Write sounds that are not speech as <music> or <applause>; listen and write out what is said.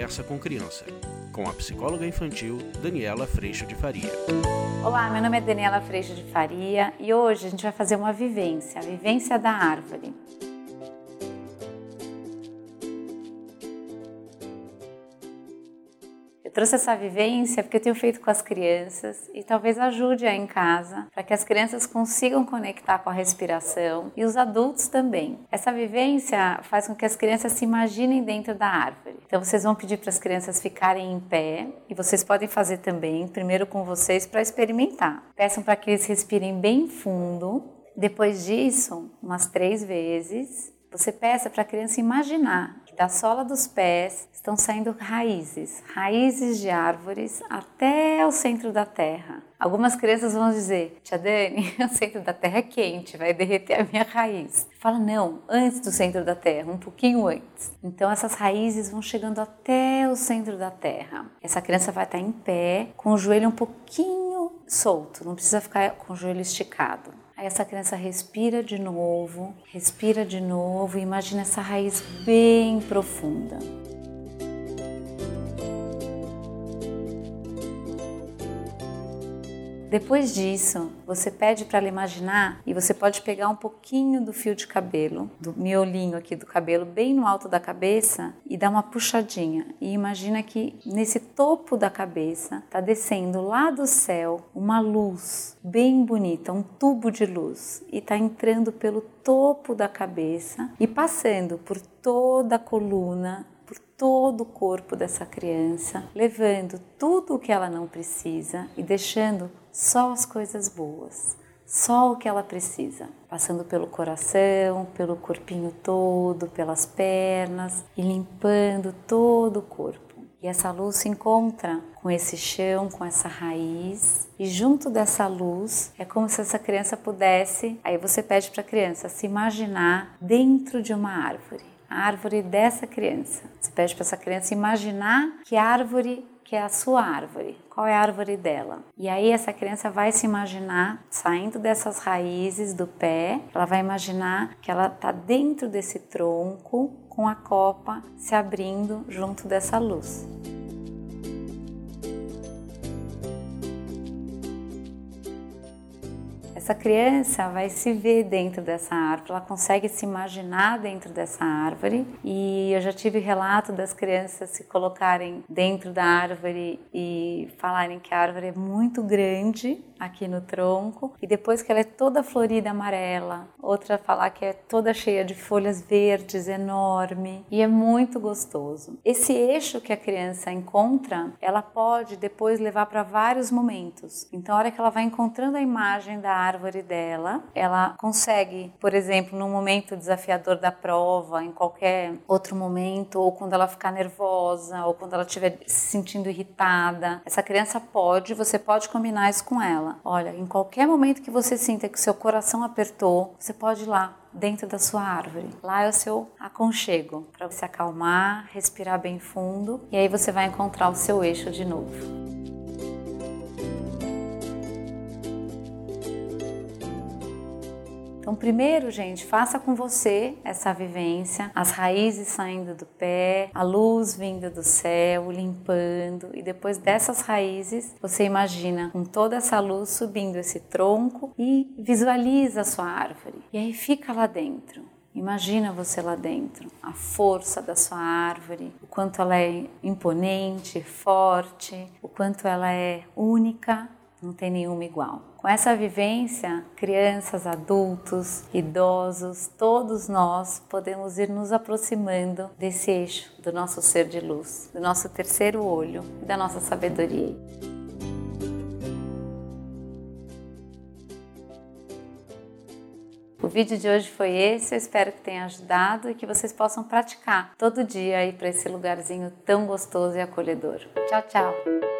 Conversa com Criança, com a psicóloga infantil Daniela Freixo de Faria. Olá, meu nome é Daniela Freixo de Faria e hoje a gente vai fazer uma vivência, a vivência da árvore. Eu trouxe essa vivência porque eu tenho feito com as crianças e talvez ajude aí em casa para que as crianças consigam conectar com a respiração e os adultos também. Essa vivência faz com que as crianças se imaginem dentro da árvore. Então vocês vão pedir para as crianças ficarem em pé e vocês podem fazer também, primeiro com vocês para experimentar. Peçam para que eles respirem bem fundo. Depois disso, umas três vezes, você peça para a criança imaginar da sola dos pés estão saindo raízes, raízes de árvores até o centro da terra. Algumas crianças vão dizer: Tia Dani, <laughs> o centro da terra é quente, vai derreter a minha raiz. Fala, não, antes do centro da terra, um pouquinho antes. Então essas raízes vão chegando até o centro da terra. Essa criança vai estar em pé, com o joelho um pouquinho solto, não precisa ficar com o joelho esticado. Aí essa criança respira de novo, respira de novo imagina essa raiz bem profunda. Depois disso, você pede para ela imaginar e você pode pegar um pouquinho do fio de cabelo, do miolinho aqui do cabelo, bem no alto da cabeça e dar uma puxadinha. E imagina que nesse topo da cabeça está descendo lá do céu uma luz bem bonita, um tubo de luz, e está entrando pelo topo da cabeça e passando por toda a coluna por todo o corpo dessa criança, levando tudo o que ela não precisa e deixando só as coisas boas, só o que ela precisa, passando pelo coração, pelo corpinho todo, pelas pernas e limpando todo o corpo. E essa luz se encontra com esse chão, com essa raiz, e junto dessa luz é como se essa criança pudesse. Aí você pede para a criança se imaginar dentro de uma árvore a árvore dessa criança. Você pede para essa criança imaginar que árvore que é a sua árvore, qual é a árvore dela. E aí essa criança vai se imaginar saindo dessas raízes do pé, ela vai imaginar que ela está dentro desse tronco com a copa se abrindo junto dessa luz. Essa criança vai se ver dentro dessa árvore, ela consegue se imaginar dentro dessa árvore. E eu já tive relato das crianças se colocarem dentro da árvore e falarem que a árvore é muito grande aqui no tronco e depois que ela é toda florida amarela, outra falar que é toda cheia de folhas verdes, enorme e é muito gostoso. Esse eixo que a criança encontra, ela pode depois levar para vários momentos. Então, a hora que ela vai encontrando a imagem da árvore dela, ela consegue, por exemplo, num momento desafiador da prova, em qualquer outro momento, ou quando ela ficar nervosa, ou quando ela estiver se sentindo irritada, essa criança pode, você pode combinar isso com ela Olha, em qualquer momento que você sinta que seu coração apertou, você pode ir lá dentro da sua árvore. Lá é o seu aconchego para você acalmar, respirar bem fundo e aí você vai encontrar o seu eixo de novo. Então, primeiro, gente, faça com você essa vivência, as raízes saindo do pé, a luz vindo do céu, limpando, e depois dessas raízes, você imagina com toda essa luz subindo esse tronco e visualiza a sua árvore. E aí fica lá dentro. Imagina você lá dentro, a força da sua árvore, o quanto ela é imponente, forte, o quanto ela é única, não tem nenhuma igual. Com essa vivência, crianças, adultos, idosos, todos nós podemos ir nos aproximando desse eixo do nosso ser de luz, do nosso terceiro olho e da nossa sabedoria. O vídeo de hoje foi esse, eu espero que tenha ajudado e que vocês possam praticar todo dia aí para esse lugarzinho tão gostoso e acolhedor. Tchau, tchau!